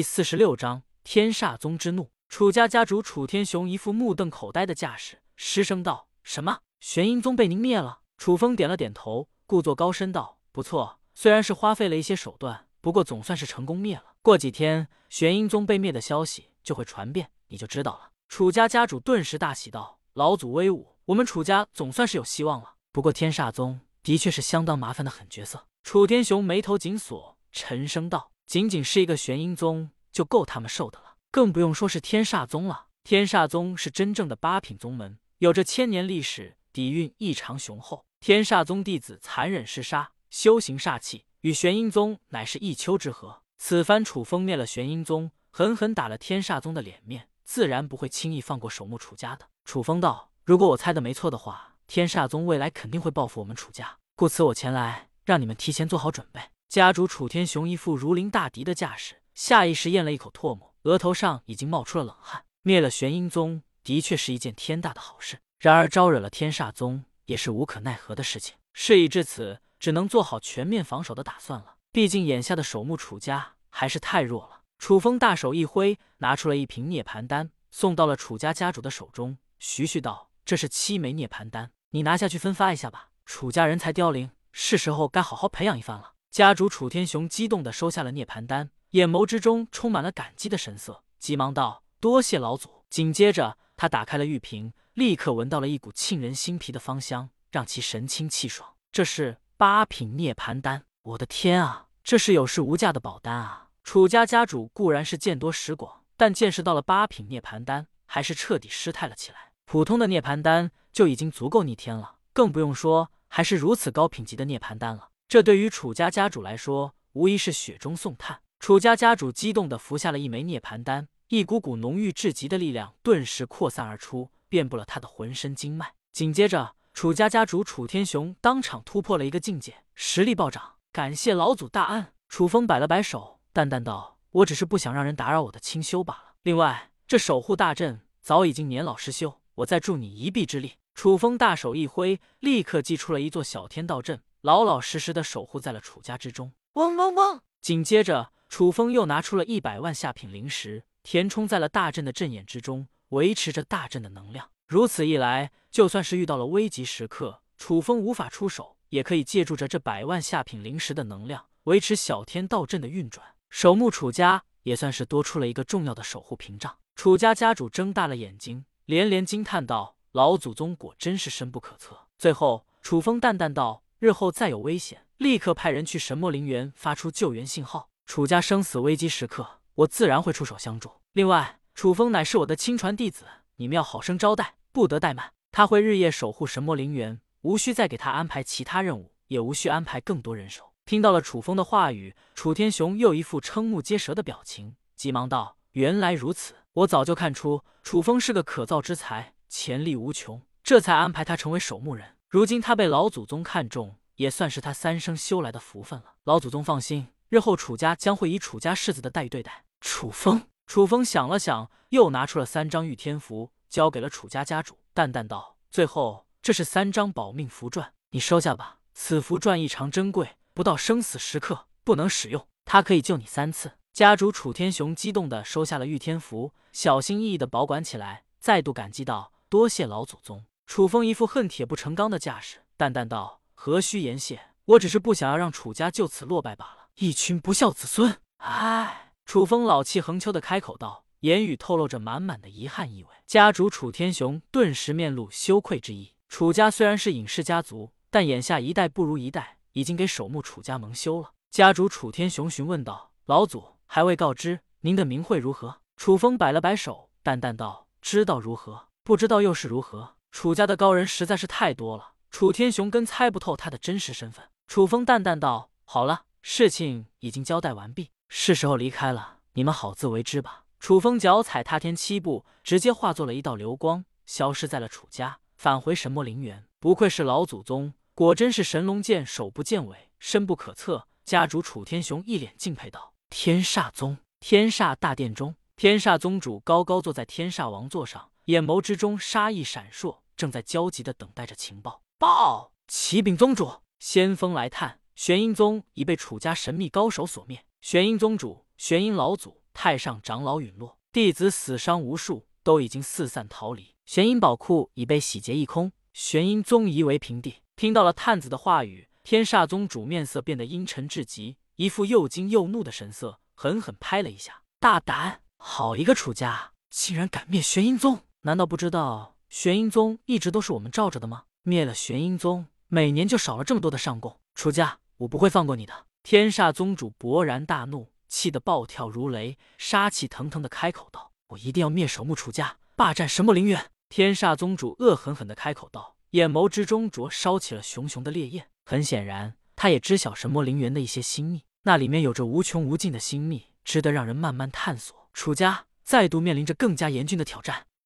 第四十六章天煞宗之怒。楚家家主楚天雄一副目瞪口呆的架势，失声道：“什么？玄阴宗被您灭了？”楚风点了点头，故作高深道：“不错，虽然是花费了一些手段，不过总算是成功灭了。过几天，玄阴宗被灭的消息就会传遍，你就知道了。”楚家家主顿时大喜道：“老祖威武，我们楚家总算是有希望了。不过天煞宗的确是相当麻烦的狠角色。”楚天雄眉头紧锁，沉声道。仅仅是一个玄阴宗就够他们受的了，更不用说是天煞宗了。天煞宗是真正的八品宗门，有着千年历史，底蕴异常雄厚。天煞宗弟子残忍嗜杀，修行煞气，与玄阴宗乃是一丘之貉。此番楚风灭了玄阴宗，狠狠打了天煞宗的脸面，自然不会轻易放过守墓楚家的。楚风道：“如果我猜的没错的话，天煞宗未来肯定会报复我们楚家，故此我前来让你们提前做好准备。”家主楚天雄一副如临大敌的架势，下意识咽了一口唾沫，额头上已经冒出了冷汗。灭了玄阴宗的确是一件天大的好事，然而招惹了天煞宗也是无可奈何的事情。事已至此，只能做好全面防守的打算了。毕竟眼下的守墓楚家还是太弱了。楚风大手一挥，拿出了一瓶涅槃丹，送到了楚家家主的手中，徐徐道：“这是七枚涅槃丹，你拿下去分发一下吧。楚家人才凋零，是时候该好好培养一番了。”家主楚天雄激动地收下了涅槃丹，眼眸之中充满了感激的神色，急忙道：“多谢老祖。”紧接着，他打开了玉瓶，立刻闻到了一股沁人心脾的芳香，让其神清气爽。这是八品涅槃丹，我的天啊，这是有市无价的宝丹啊！楚家家主固然是见多识广，但见识到了八品涅槃丹，还是彻底失态了起来。普通的涅槃丹就已经足够逆天了，更不用说还是如此高品级的涅槃丹了。这对于楚家家主来说，无疑是雪中送炭。楚家家主激动地服下了一枚涅槃丹，一股股浓郁至极的力量顿时扩散而出，遍布了他的浑身经脉。紧接着，楚家家主楚天雄当场突破了一个境界，实力暴涨。感谢老祖大恩。楚风摆了摆手，淡淡道：“我只是不想让人打扰我的清修罢了。另外，这守护大阵早已经年老失修，我再助你一臂之力。”楚风大手一挥，立刻祭出了一座小天道阵。老老实实的守护在了楚家之中。嗡嗡嗡！紧接着，楚风又拿出了一百万下品灵石，填充在了大阵的阵眼之中，维持着大阵的能量。如此一来，就算是遇到了危急时刻，楚风无法出手，也可以借助着这百万下品灵石的能量，维持小天道阵的运转。守墓楚家也算是多出了一个重要的守护屏障。楚家家主睁大了眼睛，连连惊叹道：“老祖宗果真是深不可测。”最后，楚风淡淡道。日后再有危险，立刻派人去神魔陵园发出救援信号。楚家生死危机时刻，我自然会出手相助。另外，楚风乃是我的亲传弟子，你们要好生招待，不得怠慢。他会日夜守护神魔陵园，无需再给他安排其他任务，也无需安排更多人手。听到了楚风的话语，楚天雄又一副瞠目结舌的表情，急忙道：“原来如此，我早就看出楚风是个可造之才，潜力无穷，这才安排他成为守墓人。”如今他被老祖宗看中，也算是他三生修来的福分了。老祖宗放心，日后楚家将会以楚家世子的待遇对待。楚风，楚风想了想，又拿出了三张御天符，交给了楚家家主，淡淡道：“最后，这是三张保命符篆，你收下吧。此符篆异常珍贵，不到生死时刻不能使用，它可以救你三次。”家主楚天雄激动地收下了御天符，小心翼翼地保管起来，再度感激道：“多谢老祖宗。”楚风一副恨铁不成钢的架势，淡淡道：“何须言谢，我只是不想要让楚家就此落败罢了。一群不孝子孙。”唉，楚风老气横秋的开口道，言语透露着满满的遗憾意味。家主楚天雄顿时面露羞愧之意。楚家虽然是隐世家族，但眼下一代不如一代，已经给守墓楚家蒙羞了。家主楚天雄询问道：“老祖还未告知您的名讳如何？”楚风摆了摆手，淡淡道：“知道如何？不知道又是如何？”楚家的高人实在是太多了，楚天雄根猜不透他的真实身份。楚风淡淡道：“好了，事情已经交代完毕，是时候离开了，你们好自为之吧。”楚风脚踩踏天七步，直接化作了一道流光，消失在了楚家，返回神魔陵园。不愧是老祖宗，果真是神龙见首不见尾，深不可测。家主楚天雄一脸敬佩道：“天煞宗，天煞大殿中，天煞宗主高高坐在天煞王座上。”眼眸之中杀意闪烁，正在焦急的等待着情报。报，启禀宗主，先锋来探，玄阴宗已被楚家神秘高手所灭。玄阴宗主、玄阴老祖太上长老陨落，弟子死伤无数，都已经四散逃离，玄阴宝库已被洗劫一空，玄阴宗夷为平地。听到了探子的话语，天煞宗主面色变得阴沉至极，一副又惊又怒的神色，狠狠拍了一下。大胆！好一个楚家，竟然敢灭玄阴宗！难道不知道玄阴宗一直都是我们罩着的吗？灭了玄阴宗，每年就少了这么多的上贡。楚家，我不会放过你的！天煞宗主勃然大怒，气得暴跳如雷，杀气腾腾的开口道：“我一定要灭守墓楚家，霸占神魔陵园！”天煞宗主恶狠狠的开口道。眼眸之中灼烧起了熊熊的烈焰。很显然，他也知晓神魔陵园的一些心秘，那里面有着无穷无尽的心秘，值得让人慢慢探索。楚家再度面临着更加严峻的挑战。